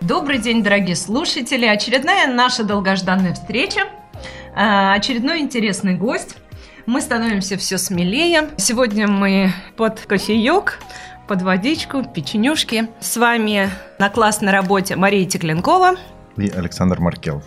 Добрый день, дорогие слушатели! Очередная наша долгожданная встреча, а, очередной интересный гость. Мы становимся все смелее. Сегодня мы под кофеек, под водичку, печенюшки. С вами на классной работе Мария Текленкова и Александр Маркелов.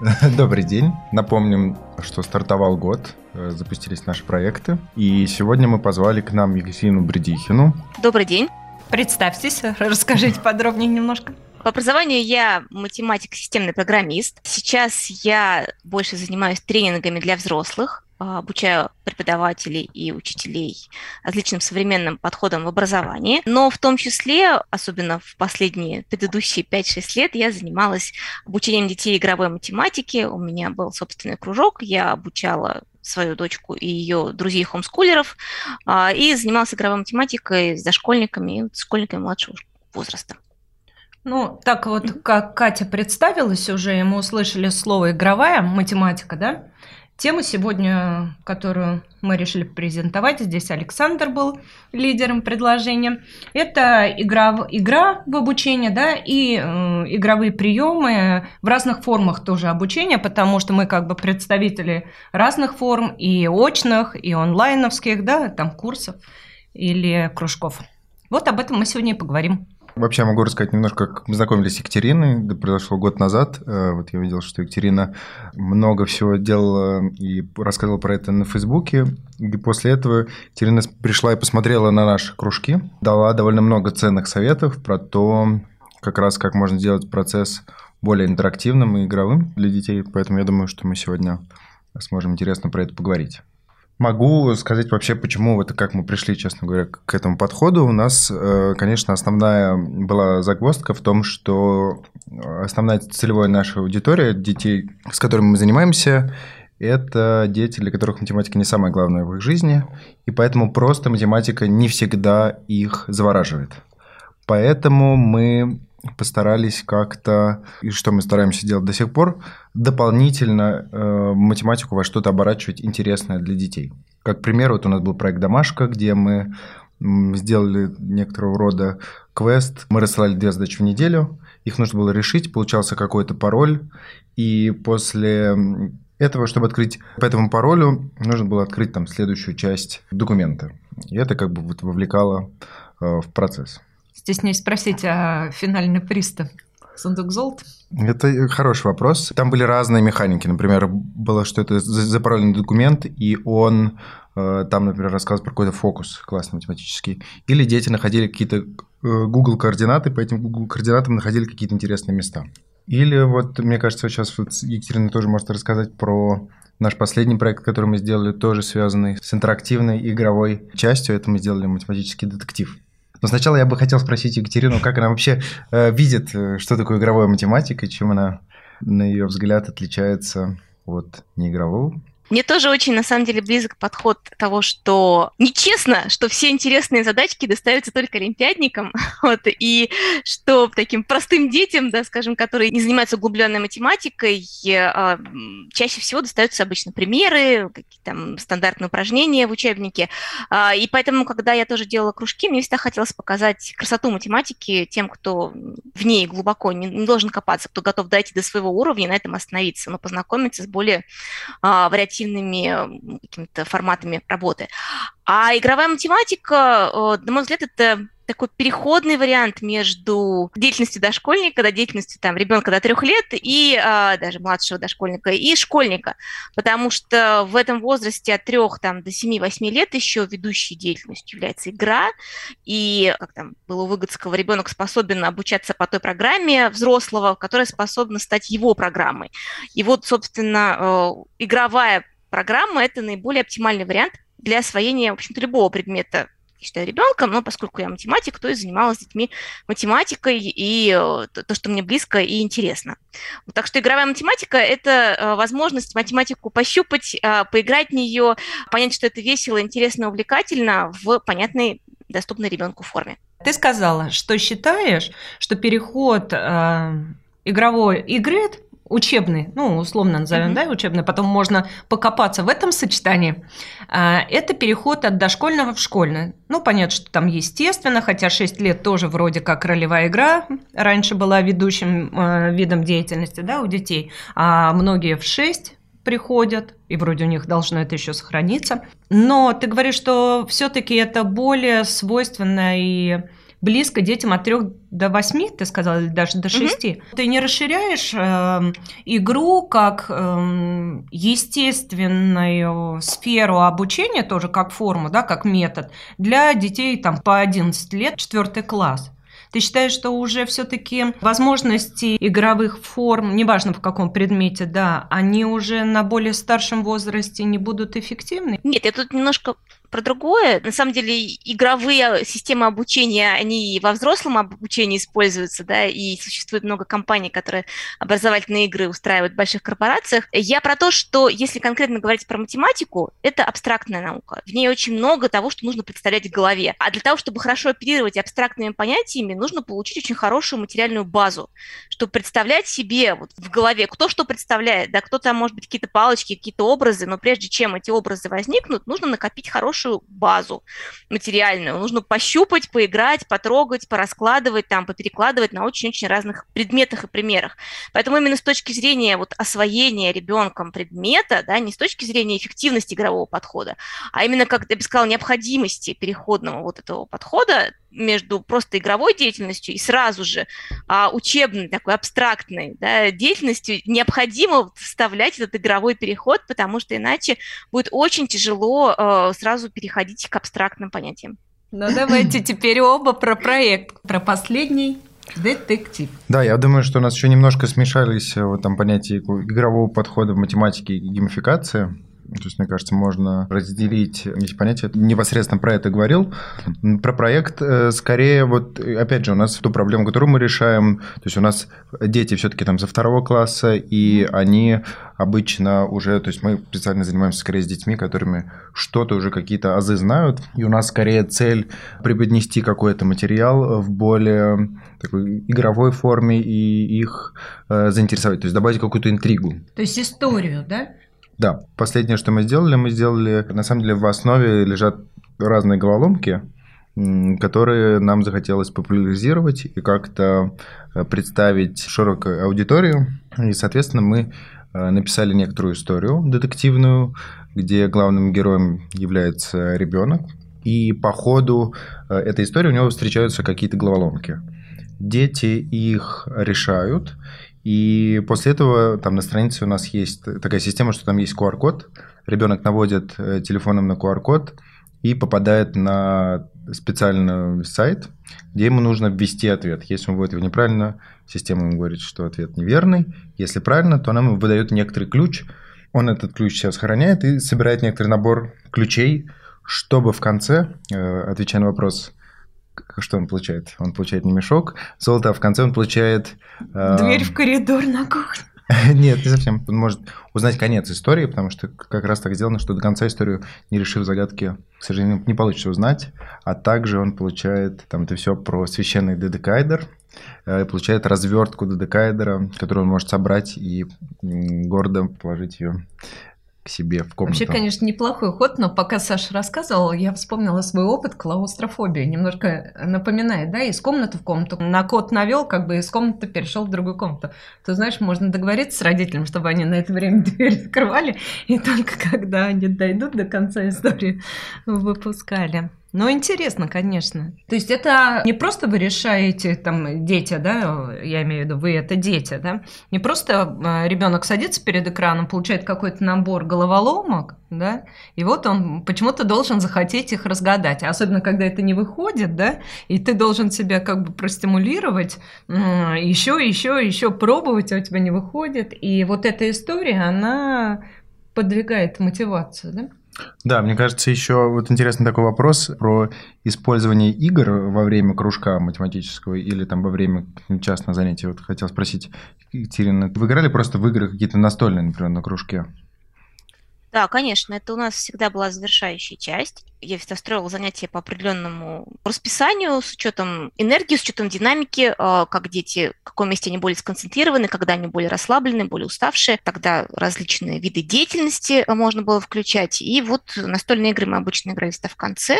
Добрый день. Напомним, что стартовал год, э, запустились наши проекты. И сегодня мы позвали к нам Екатерину Бредихину. Добрый день. Представьтесь, расскажите подробнее немножко. По образованию я математик, системный программист. Сейчас я больше занимаюсь тренингами для взрослых, обучаю преподавателей и учителей различным современным подходам в образовании. Но в том числе, особенно в последние предыдущие 5-6 лет, я занималась обучением детей игровой математики. У меня был собственный кружок, я обучала свою дочку и ее друзей хомскулеров, а, и занималась игровой математикой с дошкольниками и школьниками младшего возраста. Ну, так вот, как Катя представилась уже, и мы услышали слово «игровая математика», да? Тема сегодня, которую мы решили презентовать, здесь Александр был лидером предложения, это игра, игра в обучении, да, и э, игровые приемы в разных формах тоже обучения, потому что мы как бы представители разных форм, и очных, и онлайновских, да, там курсов или кружков. Вот об этом мы сегодня и поговорим. Вообще могу рассказать немножко, как мы знакомились с Екатериной. Это произошло год назад. Э, вот я видел, что Екатерина много всего делала и рассказывала про это на Фейсбуке. И после этого Екатерина пришла и посмотрела на наши кружки, дала довольно много ценных советов про то, как раз как можно сделать процесс более интерактивным и игровым для детей. Поэтому я думаю, что мы сегодня сможем интересно про это поговорить. Могу сказать вообще, почему вот как мы пришли, честно говоря, к этому подходу. У нас, э, конечно, основная была загвоздка в том, что основная целевая наша аудитория детей, с которыми мы занимаемся, это дети, для которых математика не самое главное в их жизни, и поэтому просто математика не всегда их завораживает. Поэтому мы постарались как-то, и что мы стараемся делать до сих пор, дополнительно э, математику во что-то оборачивать интересное для детей. Как пример, вот у нас был проект «Домашка», где мы сделали некоторого рода квест. Мы рассылали две задачи в неделю, их нужно было решить, получался какой-то пароль, и после этого, чтобы открыть по этому паролю, нужно было открыть там следующую часть документа. И это как бы вот вовлекало э, в процесс. Стесняюсь спросить, а финальный приз-то сундук золота? Это хороший вопрос. Там были разные механики. Например, было, что это запарольный документ, и он э, там, например, рассказывал про какой-то фокус классный математический. Или дети находили какие-то э, Google координаты, по этим Google координатам находили какие-то интересные места. Или вот, мне кажется, сейчас вот Екатерина тоже может рассказать про наш последний проект, который мы сделали, тоже связанный с интерактивной игровой частью. Это мы сделали математический детектив. Но сначала я бы хотел спросить Екатерину, как она вообще э, видит, э, что такое игровая математика, чем она, на ее взгляд, отличается от неигрового мне тоже очень, на самом деле, близок подход того, что нечестно, что все интересные задачки достаются только олимпиадникам, вот, и что таким простым детям, да, скажем, которые не занимаются углубленной математикой, э, чаще всего достаются обычно примеры, какие-то там стандартные упражнения в учебнике. Э, и поэтому, когда я тоже делала кружки, мне всегда хотелось показать красоту математики тем, кто в ней глубоко не, не должен копаться, кто готов дойти до своего уровня и на этом остановиться, но познакомиться с более э, вариативными вариативными какими-то форматами работы. А игровая математика, э, на мой взгляд, это такой переходный вариант между деятельностью дошкольника, да, деятельностью там ребенка до трех лет и а, даже младшего дошкольника и школьника, потому что в этом возрасте от трех там до семи-восьми лет еще ведущей деятельностью является игра, и как там было у Выгодского, ребенок способен обучаться по той программе взрослого, которая способна стать его программой. И вот, собственно, э, игровая программа – это наиболее оптимальный вариант для освоения, в общем-то, любого предмета я считаю, ребенком, но поскольку я математик, то и занималась с детьми математикой и э, то, что мне близко и интересно. Так что игровая математика – это э, возможность математику пощупать, э, поиграть в нее, понять, что это весело, интересно, увлекательно в понятной, доступной ребенку форме. Ты сказала, что считаешь, что переход э, игровой игры учебный, ну, условно назовем, mm-hmm. да, учебный, потом можно покопаться в этом сочетании, а, это переход от дошкольного в школьное. Ну, понятно, что там естественно, хотя 6 лет тоже вроде как ролевая игра раньше была ведущим а, видом деятельности, да, у детей, а многие в 6 приходят, и вроде у них должно это еще сохраниться. Но ты говоришь, что все-таки это более свойственно и близко детям от 3 до 8, ты сказала, или даже до 6. Угу. Ты не расширяешь э, игру как э, естественную сферу обучения, тоже как форму, да, как метод, для детей там, по 11 лет, 4 класс. Ты считаешь, что уже все-таки возможности игровых форм, неважно в каком предмете, да, они уже на более старшем возрасте не будут эффективны? Нет, я тут немножко про другое. На самом деле игровые системы обучения, они во взрослом обучении используются, да, и существует много компаний, которые образовательные игры устраивают в больших корпорациях. Я про то, что если конкретно говорить про математику, это абстрактная наука. В ней очень много того, что нужно представлять в голове. А для того, чтобы хорошо оперировать абстрактными понятиями, нужно получить очень хорошую материальную базу, чтобы представлять себе вот в голове, кто что представляет, да, кто там, может быть, какие-то палочки, какие-то образы, но прежде чем эти образы возникнут, нужно накопить хорошую хорошую базу материальную. Нужно пощупать, поиграть, потрогать, пораскладывать, там, поперекладывать на очень-очень разных предметах и примерах. Поэтому именно с точки зрения вот освоения ребенком предмета, да, не с точки зрения эффективности игрового подхода, а именно, как я бы сказала, необходимости переходного вот этого подхода, между просто игровой деятельностью и сразу же а, учебной, такой абстрактной да, деятельностью необходимо вставлять этот игровой переход, потому что иначе будет очень тяжело а, сразу переходить к абстрактным понятиям. Ну давайте теперь оба про проект, про последний Детектив. Да, я думаю, что у нас еще немножко смешались э, вот там понятия игрового подхода в математике и геймификации. То есть, мне кажется, можно разделить эти понятия. Непосредственно про это говорил. Про проект э, скорее, вот, опять же, у нас ту проблему, которую мы решаем, то есть у нас дети все-таки там со второго класса, и они обычно уже, то есть мы специально занимаемся скорее с детьми, которыми что-то уже какие-то азы знают, и у нас скорее цель преподнести какой-то материал в более такой игровой форме и их э, заинтересовать, то есть добавить какую-то интригу. То есть историю, да? Да, последнее, что мы сделали, мы сделали, на самом деле в основе лежат разные головоломки, которые нам захотелось популяризировать и как-то э, представить широкой аудитории. И, соответственно, мы э, написали некоторую историю детективную, где главным героем является ребенок. И по ходу э, этой истории у него встречаются какие-то головоломки. Дети их решают, и после этого там на странице у нас есть такая система, что там есть QR-код. Ребенок наводит э, телефоном на QR-код и попадает на специальный сайт, где ему нужно ввести ответ. Если он вводит его неправильно, система ему говорит, что ответ неверный. Если правильно, то она ему выдает некоторый ключ. Он этот ключ сейчас сохраняет и собирает некоторый набор ключей, чтобы в конце, э, отвечая на вопрос, что он получает? Он получает не мешок золота, а в конце он получает... Э... Дверь в коридор на кухню. Нет, не совсем. Он может узнать конец истории, потому что как раз так сделано, что до конца историю, не решив загадки, к сожалению, не получится узнать. А также он получает, там это все про священный дедекайдер, э, получает развертку дедекайдера, которую он может собрать и гордо положить ее себе в комнату. Вообще, конечно, неплохой ход, но пока Саша рассказывал, я вспомнила свой опыт клаустрофобии. Немножко напоминает, да, из комнаты в комнату. На код навел, как бы из комнаты перешел в другую комнату. Ты знаешь, можно договориться с родителями, чтобы они на это время дверь открывали, и только когда они дойдут до конца истории, выпускали. Ну, интересно, конечно. То есть это не просто вы решаете, там, дети, да, я имею в виду, вы это дети, да, не просто э, ребенок садится перед экраном, получает какой-то набор головоломок, да, и вот он почему-то должен захотеть их разгадать, особенно когда это не выходит, да, и ты должен себя как бы простимулировать, еще, еще, еще пробовать, а у тебя не выходит, и вот эта история, она подвигает мотивацию, да? Да, мне кажется, еще вот интересный такой вопрос про использование игр во время кружка математического или там во время частного занятия. Вот хотел спросить, Екатерина, вы играли просто в игры какие-то настольные, например, на кружке? Да, конечно, это у нас всегда была завершающая часть. Я всегда строила занятия по определенному расписанию с учетом энергии, с учетом динамики, э, как дети, в каком месте они более сконцентрированы, когда они более расслаблены, более уставшие. Тогда различные виды деятельности э, можно было включать. И вот настольные игры мы обычно играли в конце.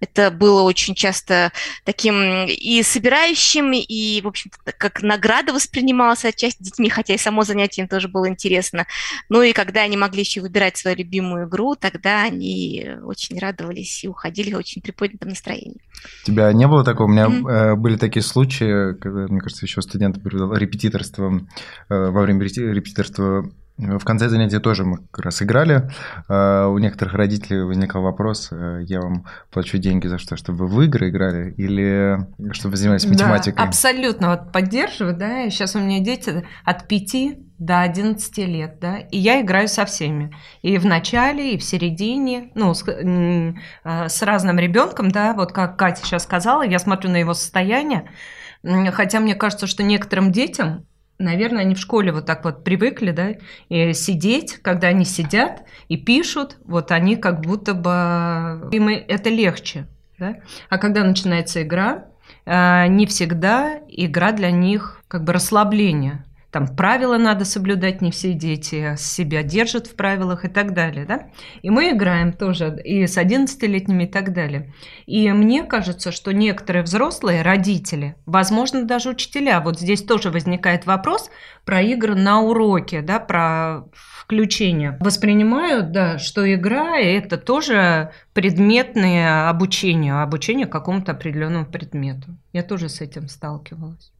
Это было очень часто таким и собирающим, и, в общем-то, как награда воспринималась отчасти детьми, хотя и само занятие им тоже было интересно. Ну и когда они могли еще выбирать свою любимую игру, тогда они очень радовались и уходили очень приподнятом настроении. У тебя не было такого? У меня mm-hmm. были такие случаи, когда, мне кажется, еще студент репетиторство, э, во время репетиторства в конце занятия тоже мы как раз играли. Э, у некоторых родителей возникал вопрос, я вам плачу деньги за что, чтобы вы в игры играли или чтобы занимались математикой? Да, абсолютно вот поддерживаю, да. Сейчас у меня дети от пяти до 11 лет, да, и я играю со всеми. И в начале, и в середине, ну, с, э, с разным ребенком, да, вот как Катя сейчас сказала, я смотрю на его состояние, хотя мне кажется, что некоторым детям, наверное, они в школе вот так вот привыкли, да, и сидеть, когда они сидят и пишут, вот они как будто бы, им это легче, да, а когда начинается игра, э, не всегда игра для них как бы расслабление, там правила надо соблюдать, не все дети себя держат в правилах и так далее, да? И мы играем тоже и с 11-летними и так далее. И мне кажется, что некоторые взрослые, родители, возможно, даже учителя, вот здесь тоже возникает вопрос про игры на уроке, да, про включение. Воспринимают, да, что игра – это тоже предметное обучение, обучение какому-то определенному предмету. Я тоже с этим сталкивалась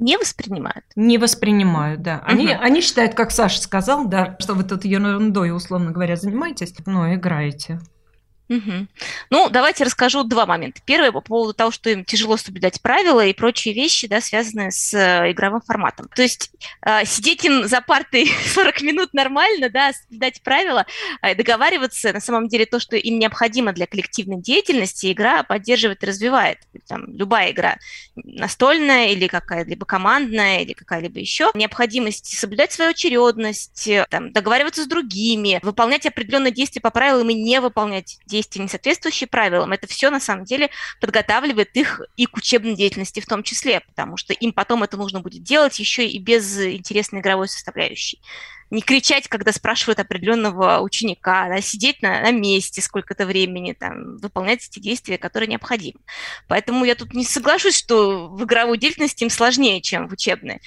не воспринимают? Не воспринимают, да. Они, угу. они считают, как Саша сказал, да, что вы тут ерундой, условно говоря, занимаетесь, но играете. Угу. Ну, давайте расскажу два момента. Первый по поводу того, что им тяжело соблюдать правила и прочие вещи, да, связанные с э, игровым форматом. То есть э, сидеть им за партой 40 минут нормально, да, соблюдать правила, э, договариваться, на самом деле то, что им необходимо для коллективной деятельности, игра поддерживает и развивает. Там, любая игра, настольная или какая-либо командная, или какая-либо еще. Необходимость соблюдать свою очередность, э, там, договариваться с другими, выполнять определенные действия по правилам и не выполнять действия действия, не соответствующие правилам, это все на самом деле подготавливает их и к учебной деятельности в том числе, потому что им потом это нужно будет делать еще и без интересной игровой составляющей не кричать, когда спрашивают определенного ученика, да, сидеть на, на месте сколько-то времени, там, выполнять эти действия, которые необходимы. Поэтому я тут не соглашусь, что в игровой деятельности им сложнее, чем в учебной.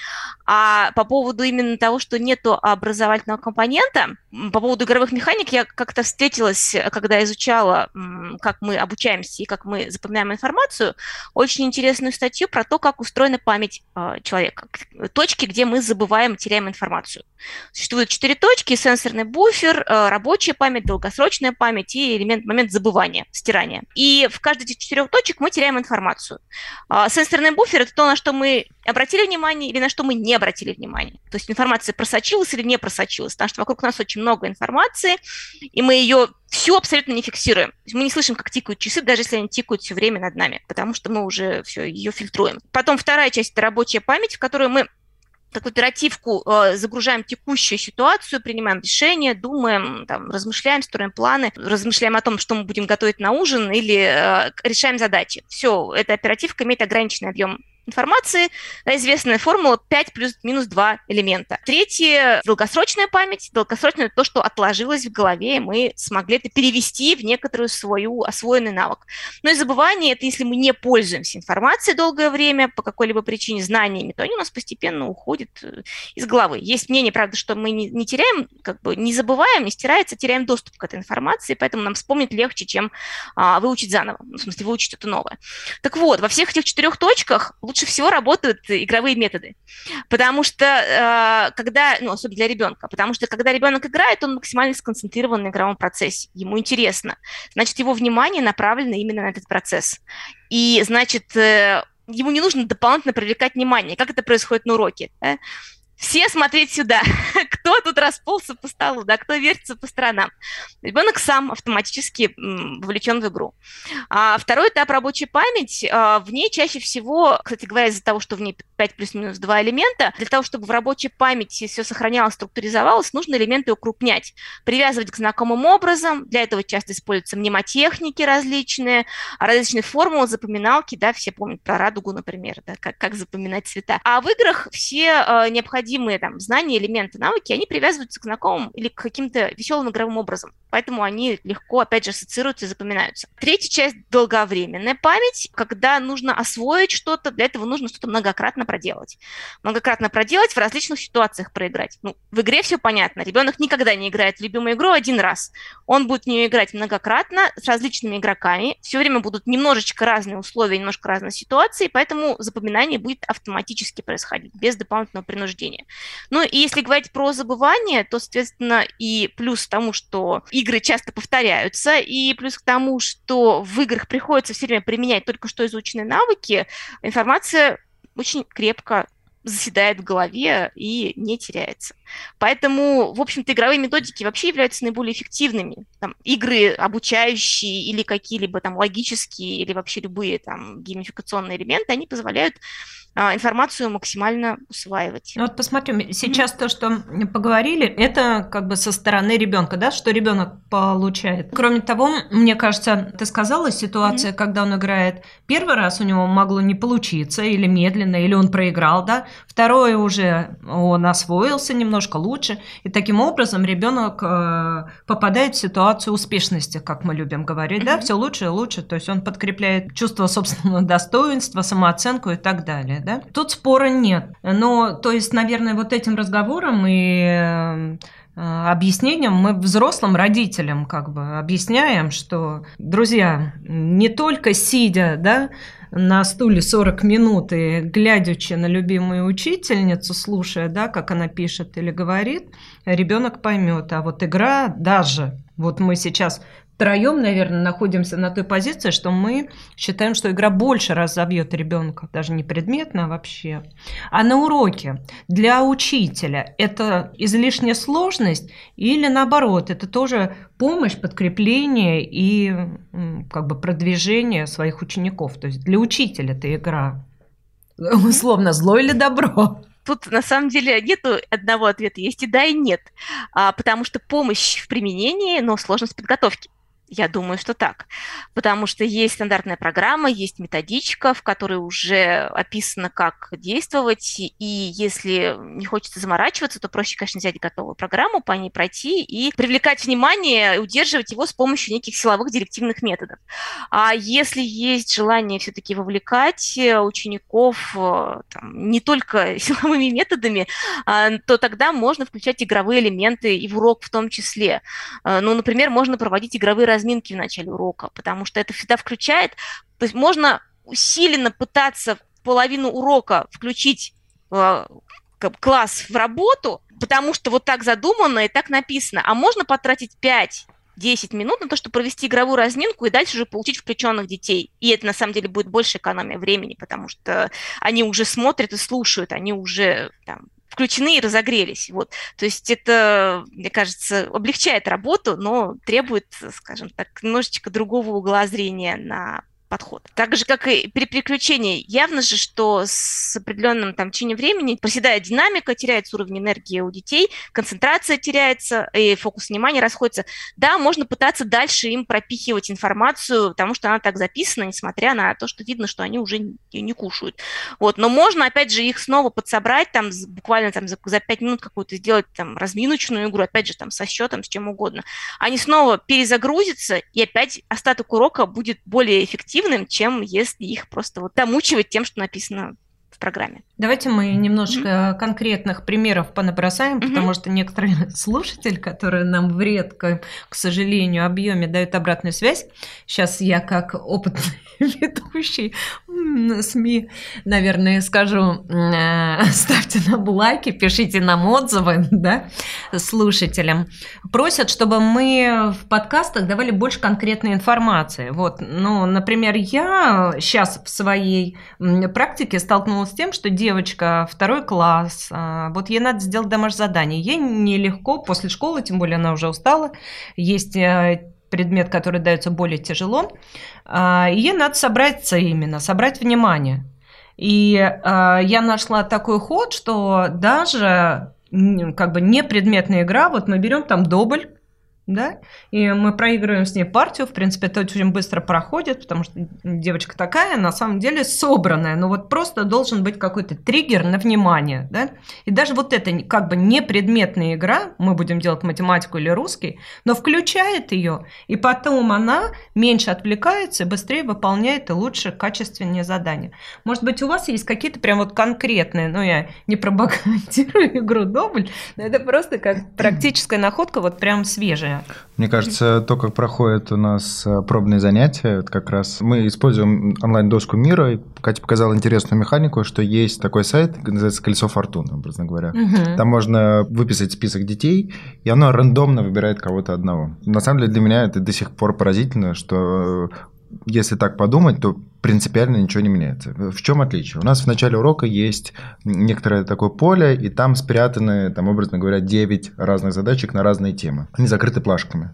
А по поводу именно того, что нету образовательного компонента, по поводу игровых механик я как-то встретилась, когда изучала, как мы обучаемся и как мы запоминаем информацию, очень интересную статью про то, как устроена память а, человека, точки, где мы забываем, теряем информацию существует четыре точки, сенсорный буфер, э, рабочая память, долгосрочная память и элемент, момент забывания, стирания. И в каждой из четырех точек мы теряем информацию. А, сенсорный буфер – это то, на что мы обратили внимание или на что мы не обратили внимание. То есть информация просочилась или не просочилась, потому что вокруг нас очень много информации, и мы ее все абсолютно не фиксируем. Мы не слышим, как тикают часы, даже если они тикают все время над нами, потому что мы уже все ее фильтруем. Потом вторая часть – это рабочая память, в которую мы как оперативку э, загружаем текущую ситуацию, принимаем решения, думаем, там, размышляем, строим планы, размышляем о том, что мы будем готовить на ужин или э, решаем задачи. Все, эта оперативка имеет ограниченный объем информации, известная формула 5 плюс минус 2 элемента. Третье – долгосрочная память. Долгосрочная – это то, что отложилось в голове, и мы смогли это перевести в некоторую свою освоенный навык. Но и забывание – это если мы не пользуемся информацией долгое время по какой-либо причине, знаниями, то они у нас постепенно уходят э, из головы. Есть мнение, правда, что мы не, не теряем, как бы не забываем, не стирается, теряем доступ к этой информации, поэтому нам вспомнить легче, чем а, выучить заново, в смысле выучить что-то новое. Так вот, во всех этих четырех точках лучше всего работают игровые методы. Потому что, э, когда, ну, особенно для ребенка, потому что, когда ребенок играет, он максимально сконцентрирован на игровом процессе, ему интересно. Значит, его внимание направлено именно на этот процесс. И, значит, э, ему не нужно дополнительно привлекать внимание, как это происходит на уроке. Да? Все смотреть сюда, кто тут расползся по столу, да, кто вертится по сторонам. Ребенок сам автоматически вовлечен в игру. А второй этап рабочей память, а, в ней чаще всего, кстати говоря, из-за того, что в ней 5 плюс-минус 2 элемента, для того, чтобы в рабочей памяти все сохранялось, структуризовалось, нужно элементы укрупнять, привязывать к знакомым образом. Для этого часто используются мнемотехники различные, различные формулы, запоминалки, да, все помнят про радугу, например, да, как, как запоминать цвета. А в играх все э, необходимые там знания, элементы, навыки, они привязываются к знакомым или к каким-то веселым игровым образом. Поэтому они легко, опять же, ассоциируются и запоминаются. Третья часть – долговременная память, когда нужно освоить что-то, для этого нужно что-то многократно проделать. Многократно проделать, в различных ситуациях проиграть. Ну, в игре все понятно. Ребенок никогда не играет в любимую игру один раз. Он будет в нее играть многократно с различными игроками. Все время будут немножечко разные условия, немножко разные ситуации, поэтому запоминание будет автоматически происходить, без дополнительного принуждения. Ну и если говорить про забывание, то, соответственно, и плюс к тому, что игры часто повторяются, и плюс к тому, что в играх приходится все время применять только что изученные навыки, информация очень крепко заседает в голове и не теряется. Поэтому, в общем-то, игровые методики вообще являются наиболее эффективными. Там, игры обучающие или какие-либо там логические или вообще любые там геймификационные элементы, они позволяют а, информацию максимально усваивать. Ну вот посмотрим, сейчас mm-hmm. то, что поговорили, это как бы со стороны ребенка, да, что ребенок получает. Кроме того, мне кажется, ты сказала ситуация, mm-hmm. когда он играет первый раз, у него могло не получиться, или медленно, или он проиграл, да, второе уже он освоился немножко лучше, и таким образом ребенок э, попадает в ситуацию успешности, как мы любим говорить, да, все лучше и лучше, то есть он подкрепляет чувство собственного достоинства, самооценку и так далее да? Тут спора нет. Но, то есть, наверное, вот этим разговором и э, объяснением мы взрослым родителям как бы объясняем, что, друзья, не только сидя, да, на стуле 40 минут и глядячи на любимую учительницу, слушая, да, как она пишет или говорит, ребенок поймет. А вот игра даже, вот мы сейчас втроем, наверное, находимся на той позиции, что мы считаем, что игра больше разобьет ребенка, даже не предметно, а вообще. А на уроке для учителя это излишняя сложность или наоборот, это тоже помощь, подкрепление и как бы продвижение своих учеников. То есть для учителя это игра. Условно, зло или добро? Тут на самом деле нету одного ответа, есть и да, и нет, а, потому что помощь в применении, но сложность подготовки. Я думаю, что так. Потому что есть стандартная программа, есть методичка, в которой уже описано, как действовать. И если не хочется заморачиваться, то проще, конечно, взять готовую программу, по ней пройти и привлекать внимание, удерживать его с помощью неких силовых директивных методов. А если есть желание все-таки вовлекать учеников э, там, не только силовыми методами, а, то тогда можно включать игровые элементы и в урок в том числе. Э, ну, например, можно проводить игровые разминки в начале урока, потому что это всегда включает. То есть можно усиленно пытаться половину урока включить э, класс в работу, потому что вот так задумано и так написано. А можно потратить 5 10 минут на то, чтобы провести игровую разминку и дальше уже получить включенных детей. И это на самом деле будет больше экономия времени, потому что они уже смотрят и слушают, они уже там, включены и разогрелись. Вот. То есть это, мне кажется, облегчает работу, но требует, скажем так, немножечко другого угла зрения на подход. Так же, как и при переключении, явно же, что с определенным там течением времени проседает динамика, теряется уровень энергии у детей, концентрация теряется, и фокус внимания расходится. Да, можно пытаться дальше им пропихивать информацию, потому что она так записана, несмотря на то, что видно, что они уже ее не кушают. Вот. Но можно, опять же, их снова подсобрать, там, буквально там, за, за 5 минут какую-то сделать там, разминочную игру, опять же, там, со счетом, с чем угодно. Они снова перезагрузятся, и опять остаток урока будет более эффективным, эффективным, чем если их просто вот домучивать тем, что написано в программе. Давайте мы немножко mm-hmm. конкретных примеров понабросаем, mm-hmm. потому что некоторые слушатели, которые нам в редком, к сожалению, объеме дают обратную связь. Сейчас я как опытный ведущий СМИ, наверное, скажу, э, ставьте нам лайки, пишите нам отзывы, да, слушателям. Просят, чтобы мы в подкастах давали больше конкретной информации. Вот, ну, например, я сейчас в своей практике столкнулась с тем, что девочка второй класс, а, вот ей надо сделать домашнее задание. Ей нелегко после школы, тем более она уже устала, есть э, предмет, который дается более тяжело, а, ей надо собраться именно, собрать внимание. И а, я нашла такой ход, что даже как бы не предметная игра, вот мы берем там добль, да, и мы проигрываем с ней партию, в принципе, это очень быстро проходит, потому что девочка такая, на самом деле, собранная, но вот просто должен быть какой-то триггер на внимание, да, и даже вот это как бы не предметная игра, мы будем делать математику или русский, но включает ее, и потом она меньше отвлекается, быстрее выполняет и лучше, качественнее задания. Может быть, у вас есть какие-то прям вот конкретные, ну, я не пропагандирую игру Добль, но это просто как практическая находка, вот прям свежая знаю. Мне кажется, то, как проходят у нас э, пробные занятия, это как раз мы используем онлайн-доску мира. Катя показала интересную механику, что есть такой сайт, называется «Колесо фортуны», образно говоря. Угу. Там можно выписать список детей, и оно рандомно выбирает кого-то одного. На самом деле для меня это до сих пор поразительно, что если так подумать, то принципиально ничего не меняется. В чем отличие? У нас в начале урока есть некоторое такое поле, и там спрятаны, там, образно говоря, 9 разных задачек на разные темы. Они закрыты плашками.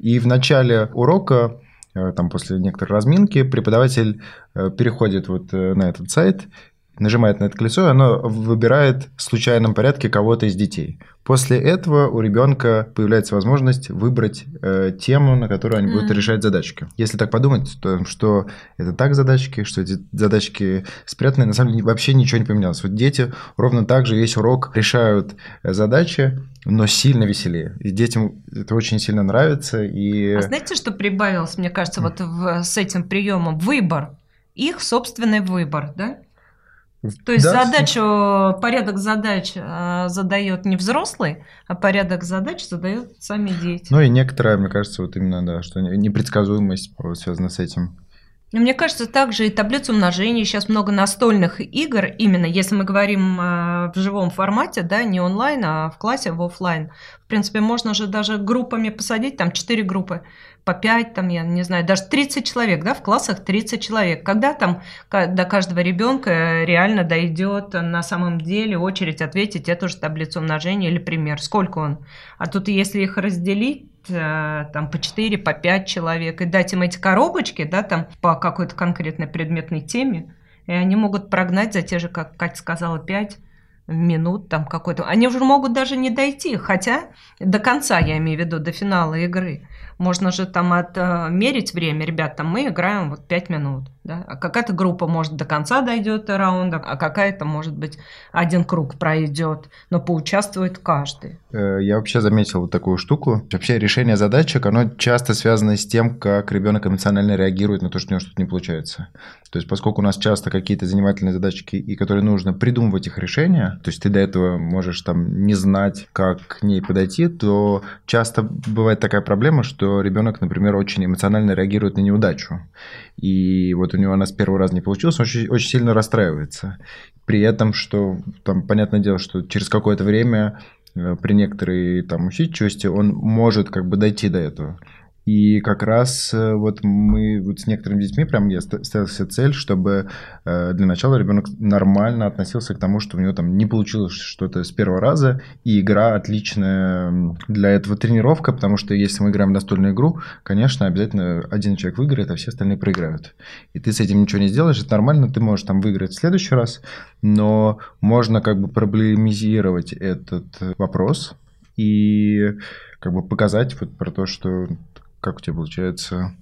И в начале урока э, там после некоторой разминки преподаватель э, переходит вот э, на этот сайт нажимает на это колесо, и оно выбирает в случайном порядке кого-то из детей. После этого у ребенка появляется возможность выбрать э, тему, на которую они mm. будут решать задачки. Если так подумать, то что это так задачки, что эти задачки спрятаны, на самом деле вообще ничего не поменялось. Вот дети ровно так же весь урок решают э, задачи, но сильно веселее. И детям это очень сильно нравится. И... А знаете, что прибавилось, мне кажется, вот в, с этим приемом? Выбор. Их собственный выбор, да? То есть да, задачу, порядок задач э, задает не взрослый, а порядок задач задают сами дети. Ну и некоторая, мне кажется, вот именно, да, что непредсказуемость связана с этим. Мне кажется, также и таблица умножения. Сейчас много настольных игр, именно если мы говорим э, в живом формате, да, не онлайн, а в классе, в офлайн. В принципе, можно же даже группами посадить, там 4 группы, по 5, там, я не знаю, даже 30 человек, да, в классах 30 человек. Когда там до каждого ребенка реально дойдет на самом деле очередь ответить эту же таблицу умножения или пример, сколько он. А тут если их разделить, Э, там по 4, по 5 человек, и дать им эти коробочки, да, там по какой-то конкретной предметной теме, и они могут прогнать за те же, как Катя сказала, 5 минут там какой-то. Они уже могут даже не дойти, хотя до конца, я имею в виду, до финала игры. Можно же там отмерить время, ребят, там мы играем вот 5 минут. Да? А какая-то группа, может, до конца дойдет до раунда, а какая-то, может быть, один круг пройдет, но поучаствует каждый. Э, я вообще заметил вот такую штуку. Вообще решение задачек, оно часто связано с тем, как ребенок эмоционально реагирует на то, что у него что-то не получается. То есть, поскольку у нас часто какие-то занимательные задачки, и которые нужно придумывать их решения, то есть ты до этого можешь там не знать, как к ней подойти, то часто бывает такая проблема, что ребенок, например, очень эмоционально реагирует на неудачу. И вот у него она с первого раза не получилась, он очень, очень сильно расстраивается. При этом, что там, понятное дело, что через какое-то время э, при некоторой там усидчивости он может как бы дойти до этого. И как раз э, вот мы вот с некоторыми детьми, прям я ставил себе цель, чтобы э, для начала ребенок нормально относился к тому, что у него там не получилось что-то с первого раза, и игра отличная для этого тренировка, потому что если мы играем настольную игру, конечно, обязательно один человек выиграет, а все остальные проиграют. И ты с этим ничего не сделаешь, это нормально, ты можешь там выиграть в следующий раз, но можно как бы проблемизировать этот вопрос и как бы показать вот про то, что как у тебя получается,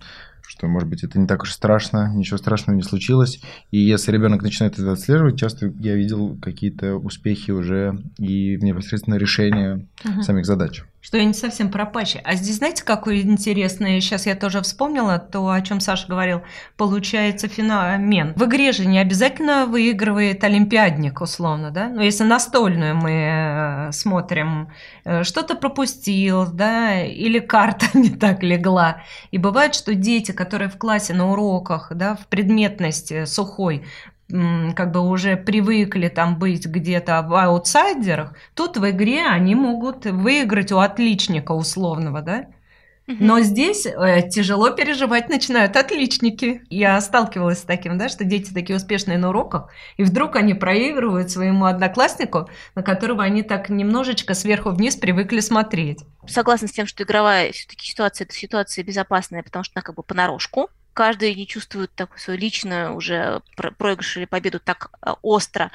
что, может быть, это не так уж страшно, ничего страшного не случилось. И если ребенок начинает это отслеживать, часто я видел какие-то успехи уже и непосредственно решение uh-huh. самих задач. что я не совсем пропащий. А здесь, знаете, какое интересное, сейчас я тоже вспомнила то, о чем Саша говорил, получается феномен. В игре же не обязательно выигрывает олимпиадник, условно, да? Но если настольную мы э, смотрим, э, что-то пропустил, да, или карта не так легла. И бывает, что дети, которые в классе на уроках, да, в предметности сухой, как бы уже привыкли там быть где-то в аутсайдерах, тут в игре они могут выиграть у отличника условного, да? Но здесь э, тяжело переживать начинают отличники. Я сталкивалась с таким, да, что дети такие успешные на уроках, и вдруг они проигрывают своему однокласснику, на которого они так немножечко сверху вниз привыкли смотреть. Согласна с тем, что игровая все-таки ситуация это ситуация безопасная, потому что она как бы понарошку каждый не чувствует такую свою личную уже проигрыш или победу так э, остро.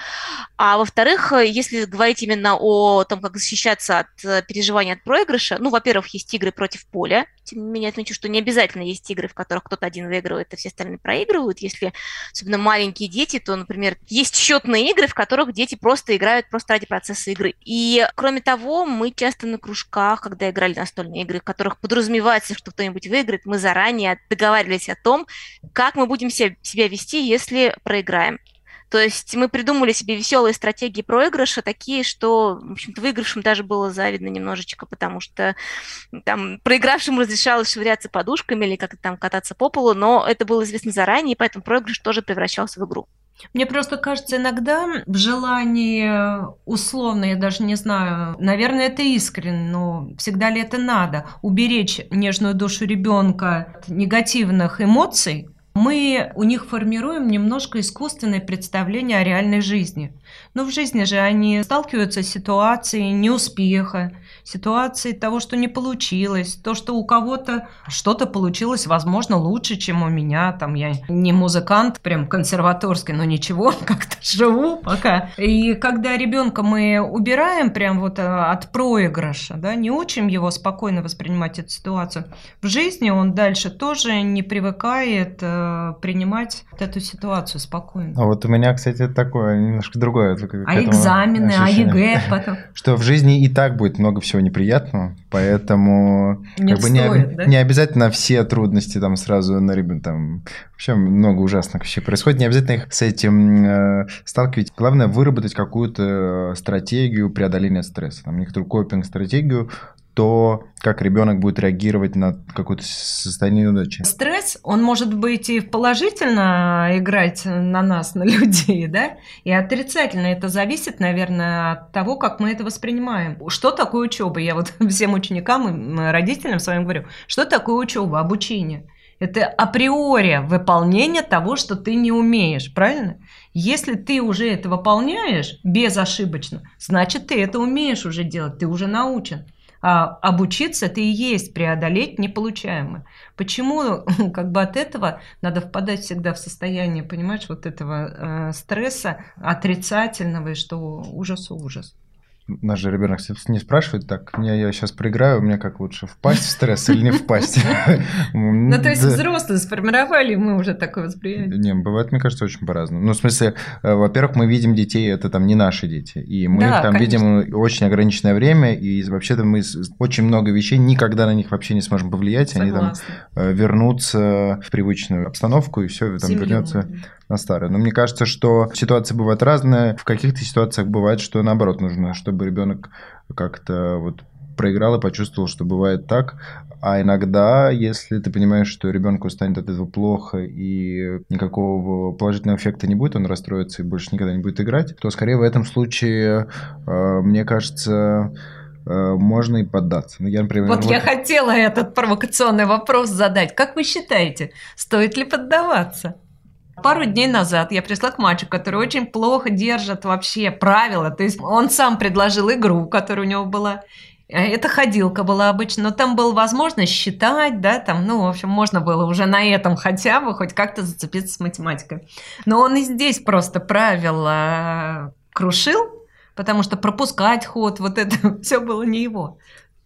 А во-вторых, э, если говорить именно о том, как защищаться от э, переживаний от проигрыша, ну, во-первых, есть игры против поля. Тем не менее, отмечу, что не обязательно есть игры, в которых кто-то один выигрывает, а все остальные проигрывают. Если особенно маленькие дети, то, например, есть счетные игры, в которых дети просто играют просто ради процесса игры. И, кроме того, мы часто на кружках, когда играли настольные игры, в которых подразумевается, что кто-нибудь выиграет, мы заранее договаривались о том, как мы будем себя вести, если проиграем. То есть мы придумали себе веселые стратегии проигрыша, такие, что, в общем-то, выигравшим даже было завидно немножечко, потому что там проигравшим разрешалось швыряться подушками или как-то там кататься по полу, но это было известно заранее, поэтому проигрыш тоже превращался в игру. Мне просто кажется, иногда в желании условно, я даже не знаю, наверное, это искренне, но всегда ли это надо, уберечь нежную душу ребенка от негативных эмоций, мы у них формируем немножко искусственное представление о реальной жизни. Но в жизни же они сталкиваются с ситуацией неуспеха, ситуацией того, что не получилось, то, что у кого-то что-то получилось, возможно, лучше, чем у меня. Там я не музыкант, прям консерваторский, но ничего, как-то живу пока. И когда ребенка мы убираем прям вот э, от проигрыша, да, не учим его спокойно воспринимать эту ситуацию, в жизни он дальше тоже не привыкает э, принимать вот эту ситуацию спокойно. А вот у меня, кстати, такое немножко другое а экзамены, а ЕГЭ потом. Что в жизни и так будет много всего неприятного, поэтому не, как бы стоит, не, да? не обязательно все трудности там сразу на ребенка там вообще много ужасных вещей происходит, не обязательно их с этим э, сталкивать. Главное выработать какую-то стратегию преодоления стресса, там некоторую копинг-стратегию, то, как ребенок будет реагировать на какое-то состояние неудачи. Стресс, он может быть и положительно играть на нас, на людей, да, и отрицательно. Это зависит, наверное, от того, как мы это воспринимаем. Что такое учеба? Я вот всем ученикам и родителям своим говорю, что такое учеба, обучение? Это априори выполнение того, что ты не умеешь, правильно? Если ты уже это выполняешь безошибочно, значит, ты это умеешь уже делать, ты уже научен а, обучиться это и есть преодолеть неполучаемое. Почему как бы от этого надо впадать всегда в состояние, понимаешь, вот этого э, стресса отрицательного, и что ужас ужас. Наш же ребенок не спрашивает, так, мне я сейчас проиграю, мне как лучше, впасть в стресс или не впасть? Ну, то есть взрослые сформировали, мы уже такое восприятие. Не, бывает, мне кажется, очень по-разному. Ну, в смысле, э, во-первых, мы видим детей, это там не наши дети, и мы их там видим очень ограниченное время, и вообще-то мы очень много вещей никогда на них вообще не сможем повлиять, они там э, вернутся в привычную обстановку, и все там вернется на старое. Но мне кажется, что ситуации бывают разные. В каких-то ситуациях бывает, что наоборот нужно, чтобы ребенок как-то вот проиграл и почувствовал, что бывает так. А иногда, если ты понимаешь, что ребенку станет от этого плохо и никакого положительного эффекта не будет, он расстроится и больше никогда не будет играть, то скорее в этом случае, э, мне кажется, э, можно и поддаться. Ну, я, например, вот, вот я хотела этот провокационный вопрос задать. Как вы считаете, стоит ли поддаваться? Пару дней назад я пришла к мальчику, который очень плохо держит вообще правила. То есть он сам предложил игру, которая у него была. Э, это ходилка была обычно, но там была возможность считать, да, там, ну, в общем, можно было уже на этом хотя бы хоть как-то зацепиться с математикой. Но он и здесь просто правила крушил, потому что пропускать ход, вот это все было не его.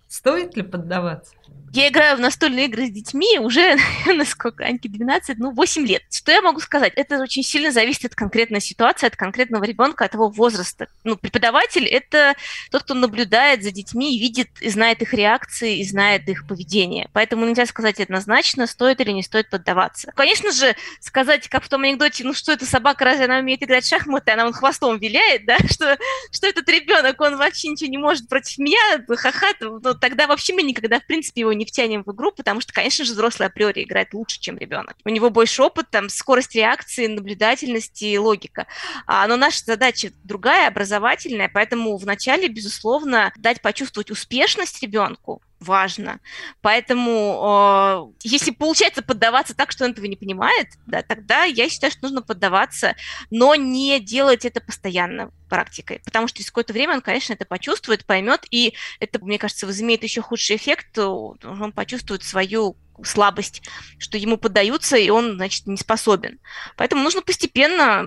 Стоит ли поддаваться? Я играю в настольные игры с детьми уже, насколько, Аньке 12, ну, 8 лет. Что я могу сказать? Это очень сильно зависит от конкретной ситуации, от конкретного ребенка, от его возраста. Ну, преподаватель – это тот, кто наблюдает за детьми видит, и знает их реакции, и знает их поведение. Поэтому нельзя сказать однозначно, стоит или не стоит поддаваться. Конечно же, сказать, как в том анекдоте, ну, что это собака, разве она умеет играть в шахматы, она он хвостом виляет, да, что, что этот ребенок, он вообще ничего не может против меня, ха-ха, ну, тогда вообще мы никогда, в принципе, его не втянем в игру, потому что, конечно же, взрослый априори играет лучше, чем ребенок. У него больше опыт, там, скорость реакции, наблюдательность и логика. А, но наша задача другая, образовательная, поэтому вначале, безусловно, дать почувствовать успешность ребенку, важно. Поэтому, э, если получается поддаваться так, что он этого не понимает, да, тогда я считаю, что нужно поддаваться, но не делать это постоянно практикой, потому что через какое-то время он, конечно, это почувствует, поймет, и это, мне кажется, возымеет еще худший эффект, он почувствует свою слабость, что ему поддаются, и он, значит, не способен. Поэтому нужно постепенно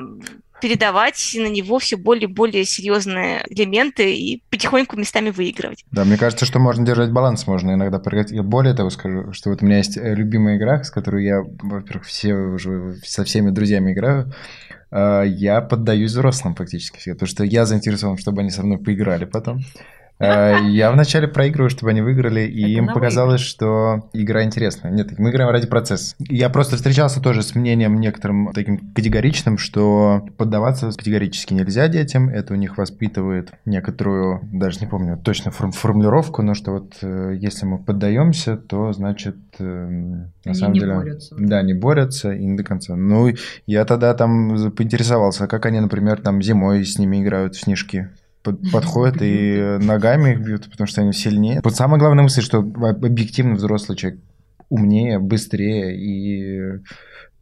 передавать на него все более и более серьезные элементы и потихоньку местами выигрывать. Да, мне кажется, что можно держать баланс, можно иногда прыгать. Я более того скажу, что вот у меня есть э, любимая игра, с которой я, во-первых, все уже со всеми друзьями играю. А, я поддаюсь взрослым фактически, потому что я заинтересован, чтобы они со мной поиграли потом. Э, я вначале проигрываю, чтобы они выиграли, и им показалось, что игра интересная. Нет, мы играем ради процесса. Я просто встречался тоже с мнением некоторым таким категоричным, что поддаваться категорически нельзя детям, это у них воспитывает некоторую, даже не помню точно формулировку, но что вот э, если мы поддаемся, то значит э, на они самом не деле... Борются. Да, не борются и не до конца. Ну, я тогда там поинтересовался, как они, например, там зимой с ними играют в снежки подходят и ногами их бьют, потому что они сильнее. Вот самая главная мысль, что объективно взрослый человек умнее, быстрее и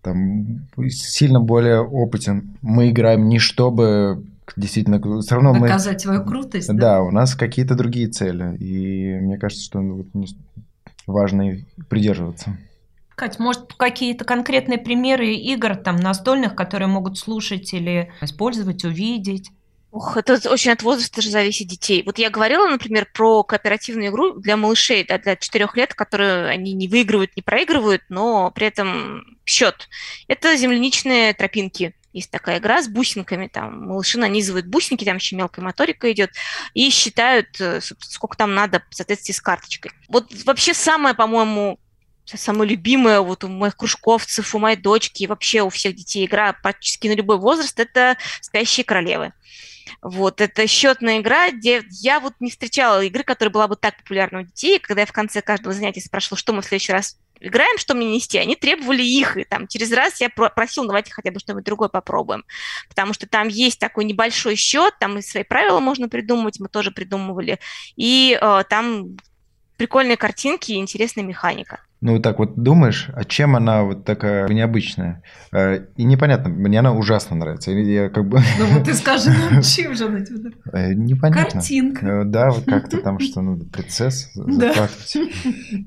там сильно более опытен. Мы играем не чтобы действительно все равно доказать мы... свою крутость. Да? да, у нас какие-то другие цели, и мне кажется, что ну, важно придерживаться. Кать, может, какие-то конкретные примеры игр там настольных, которые могут слушать или использовать, увидеть? Ох, это очень от возраста же зависит детей. Вот я говорила, например, про кооперативную игру для малышей, да, для четырех лет, которые они не выигрывают, не проигрывают, но при этом счет. Это земляничные тропинки. Есть такая игра с бусинками, там малыши нанизывают бусинки, там еще мелкая моторика идет, и считают, э, сколько там надо в соответствии с карточкой. Вот вообще самое, по-моему, самая любимая вот у моих кружковцев, у моей дочки и вообще у всех детей игра практически на любой возраст – это «Спящие королевы». Вот, это счетная игра, где я вот не встречала игры, которая была бы так популярна у детей. Когда я в конце каждого занятия спрашивала, что мы в следующий раз играем, что мне нести, они требовали их, и там через раз я просила, давайте хотя бы что-нибудь другое попробуем, потому что там есть такой небольшой счет, там и свои правила можно придумывать, мы тоже придумывали, и э, там прикольные картинки и интересная механика. Ну, вот так вот думаешь, а чем она вот такая необычная? Э, и непонятно, мне она ужасно нравится. Я как бы... Ну, вот ты скажи нам, чем же она тебе э, Непонятно. Картинка. Э, да, вот как-то там, что, ну, принцесс заплакать.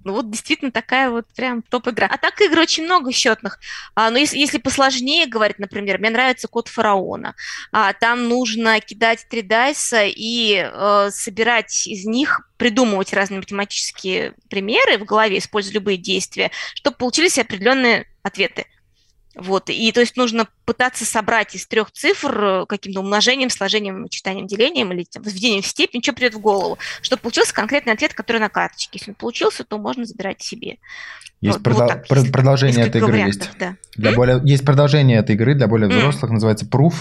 Ну, вот действительно такая вот прям топ-игра. А так игр очень много счетных. А, но если, если посложнее говорить, например, мне нравится код фараона. А, там нужно кидать три дайса и э, собирать из них придумывать разные математические примеры в голове, используя любые действия, чтобы получились определенные ответы. Вот, и то есть нужно пытаться собрать из трех цифр э, каким-то умножением, сложением, читанием, делением или там, возведением в степень, что придет в голову, чтобы получился конкретный ответ, который на карточке. Если он получился, то можно забирать себе. Есть вот, продол- вот так, продолжение этой игры есть. Да. Для более, есть продолжение этой игры для более взрослых, mm. называется Proof.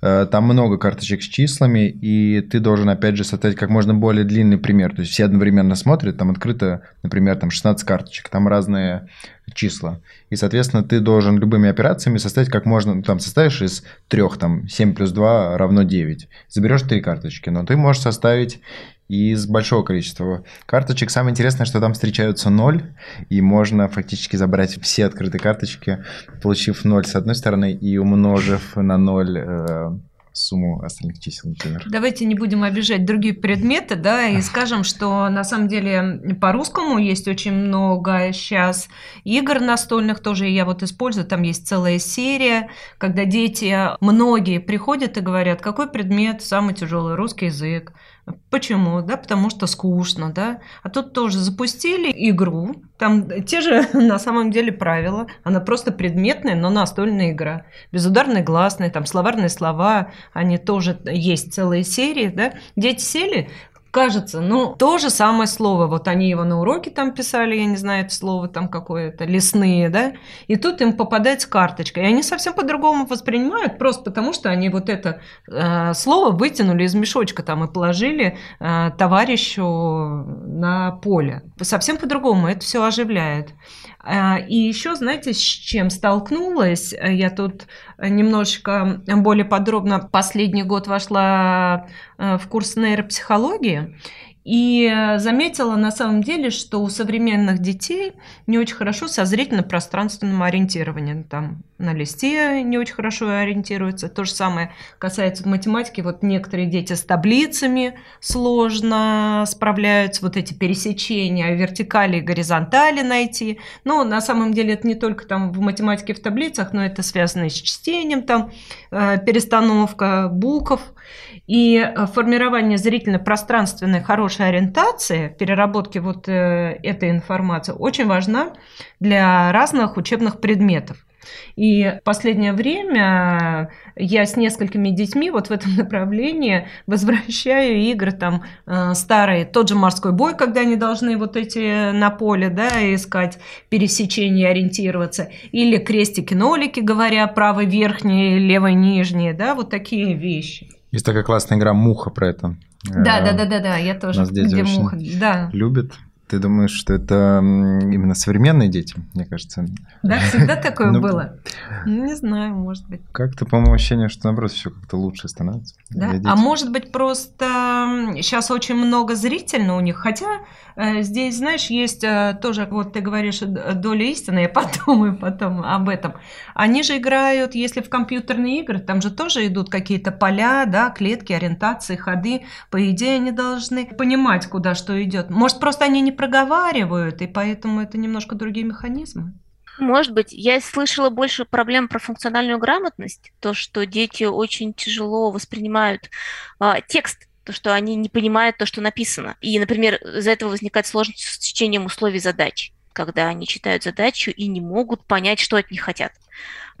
Э, там много карточек с числами, и ты должен, опять же, создать как можно более длинный пример. То есть все одновременно смотрят, там открыто, например, там 16 карточек, там разные числа. И, соответственно, ты должен любыми операциями составить как можно, ну, там составишь из трех, там 7 плюс 2 равно 9. Заберешь три карточки, но ты можешь составить из большого количества карточек. Самое интересное, что там встречаются ноль, и можно фактически забрать все открытые карточки, получив ноль с одной стороны и умножив на ноль э, сумму остальных чисел, например. Давайте не будем обижать другие предметы, да, и скажем, что на самом деле по-русскому есть очень много сейчас игр настольных тоже я вот использую, там есть целая серия, когда дети, многие приходят и говорят, какой предмет самый тяжелый, русский язык, Почему? Да, потому что скучно, да. А тут тоже запустили игру, там те же на самом деле правила, она просто предметная, но настольная игра. Безударные гласные, там словарные слова, они тоже есть целые серии, да. Дети сели, кажется, ну, то же самое слово. Вот они его на уроке там писали, я не знаю, это слово там какое-то, лесные, да, и тут им попадается карточка. И они совсем по-другому воспринимают, просто потому что они вот это э, слово вытянули из мешочка там и положили э, товарищу на поле. Совсем по-другому это все оживляет. А, и еще, знаете, с чем столкнулась? Я тут немножечко более подробно последний год вошла э, в курс нейропсихологии. И э, заметила на самом деле, что у современных детей не очень хорошо со зрительно-пространственным ориентированием. Там на листе не очень хорошо ориентируются. То же самое касается математики. Вот некоторые дети с таблицами сложно справляются. Вот эти пересечения вертикали и горизонтали найти. Но на самом деле это не только там в математике в таблицах, но это связано и с чтением, там э, перестановка букв. И э, формирование зрительно-пространственной хорошей ориентации, переработки вот э, этой информации очень важна для разных учебных предметов. И в последнее время я с несколькими детьми вот в этом направлении возвращаю игры там э, старые, тот же морской бой, когда они должны вот эти на поле, да, искать пересечения, ориентироваться, или крестики-нолики, говоря, правый верхний, левый нижний, да, вот такие вещи. Есть такая классная игра «Муха» про это. Да, да, да, да, да, я тоже. Нас где очень любят. Ты думаешь, что это именно современные дети, мне кажется? Да, всегда такое Ну, было. Ну, Не знаю, может быть. Как-то, по-моему, ощущение, что наоборот все как-то лучше становится. Да? А может быть, просто сейчас очень много зрительно у них. Хотя э, здесь, знаешь, есть э, тоже, вот ты говоришь, доля истины, я подумаю потом об этом. Они же играют, если в компьютерные игры, там же тоже идут какие-то поля, да, клетки, ориентации, ходы. По идее, они должны понимать, куда что идет. Может, просто они не проговаривают, и поэтому это немножко другие механизмы. Может быть, я слышала больше проблем про функциональную грамотность, то, что дети очень тяжело воспринимают а, текст, то, что они не понимают то, что написано. И, например, из-за этого возникает сложность с чтением условий задач, когда они читают задачу и не могут понять, что от них хотят.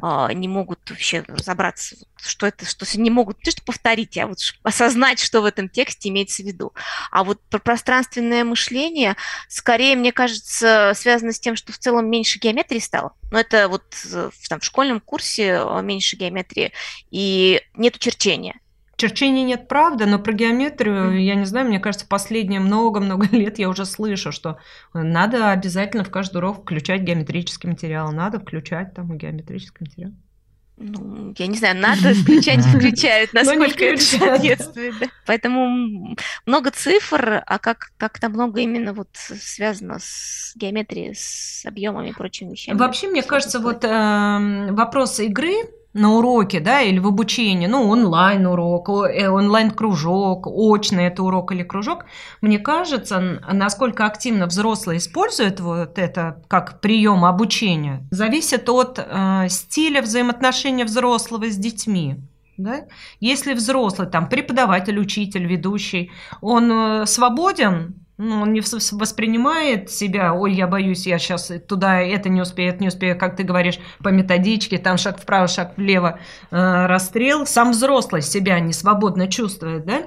А, Не могут вообще разобраться, что это, что не могут не то, что повторить, а вот осознать, что в этом тексте имеется в виду. А вот про пространственное мышление скорее, мне кажется, связано с тем, что в целом меньше геометрии стало. Но это вот э, в, там, в школьном курсе э, меньше геометрии и нету черчения. Черчения нет, правда, но про геометрию, я не знаю, мне кажется, последние много-много лет я уже слышу, что надо обязательно в каждый урок включать геометрический материал, надо включать там геометрический материал. Ну, я не знаю, надо включать, включают, насколько это соответствует. да. Поэтому много цифр, а как, как-то много именно вот связано с геометрией, с объемами и прочими вещами. Вообще, мне кажется, вот эм, вопрос игры на уроке, да, или в обучении, ну, онлайн-урок, э, онлайн-кружок, очный это урок или кружок, мне кажется, насколько активно взрослые используют вот это как прием обучения, зависит от э, стиля взаимоотношения взрослого с детьми. Да? Если взрослый, там, преподаватель, учитель, ведущий, он э, свободен, ну, он не воспринимает себя, ой, я боюсь, я сейчас туда это не успею, это не успею, как ты говоришь, по методичке, там шаг вправо, шаг влево, э, расстрел. Сам взрослый себя не свободно чувствует, да?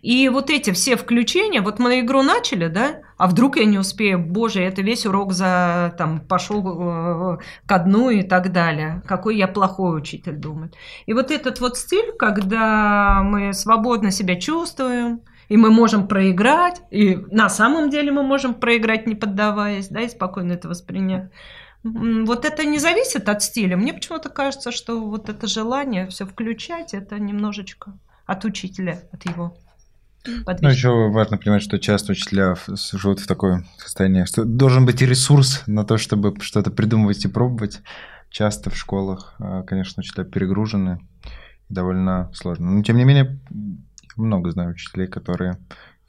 И вот эти все включения, вот мы игру начали, да, а вдруг я не успею, боже, это весь урок за, там, пошел э, ко дну и так далее. Какой я плохой учитель, думает. И вот этот вот стиль, когда мы свободно себя чувствуем, и мы можем проиграть, и на самом деле мы можем проиграть, не поддаваясь, да, и спокойно это воспринять. Вот это не зависит от стиля. Мне почему-то кажется, что вот это желание все включать, это немножечко от учителя, от его Ну, подвижки. еще важно понимать, что часто учителя живут в такое состояние, что должен быть и ресурс на то, чтобы что-то придумывать и пробовать. Часто в школах, а, конечно, учителя перегружены. довольно сложно. Но, тем не менее, много знаю учителей, которые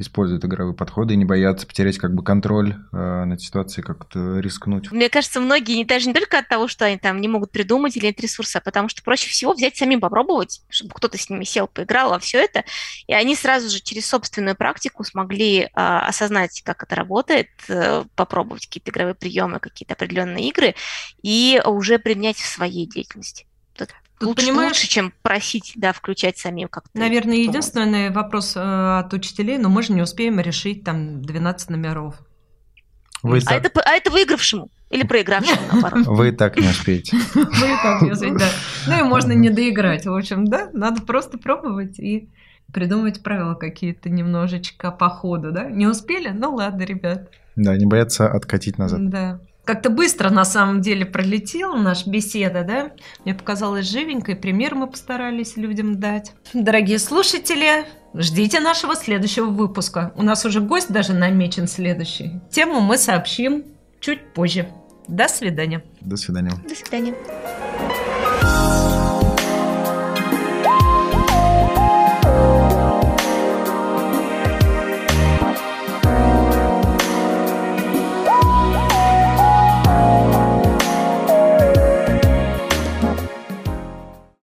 используют игровые подходы и не боятся потерять как бы контроль э, над ситуацией, как-то рискнуть. Мне кажется, многие даже не только от того, что они там не могут придумать или нет ресурса, а потому что проще всего взять самим попробовать, чтобы кто-то с ними сел, поиграл во все это, и они сразу же через собственную практику смогли э, осознать, как это работает, э, попробовать какие-то игровые приемы, какие-то определенные игры и уже применять в своей деятельности. Тут лучше, понимаешь, лучше, чем просить, да, включать самим как-то. Наверное, единственный вопрос э, от учителей, но мы же не успеем решить там 12 номеров. Вы а, так... это, а это выигравшему или проигравшему, наоборот? Вы и так не успеете. Вы и так не успеете, да. Ну и можно не доиграть. В общем, да, надо просто пробовать и придумывать правила какие-то немножечко по ходу, да? Не успели? Ну ладно, ребят. Да, не бояться откатить назад. Да. Как-то быстро на самом деле пролетела наша беседа, да? Мне показалось живенько, и пример мы постарались людям дать. Дорогие слушатели, ждите нашего следующего выпуска. У нас уже гость даже намечен следующий. Тему мы сообщим чуть позже. До свидания. До свидания. До свидания.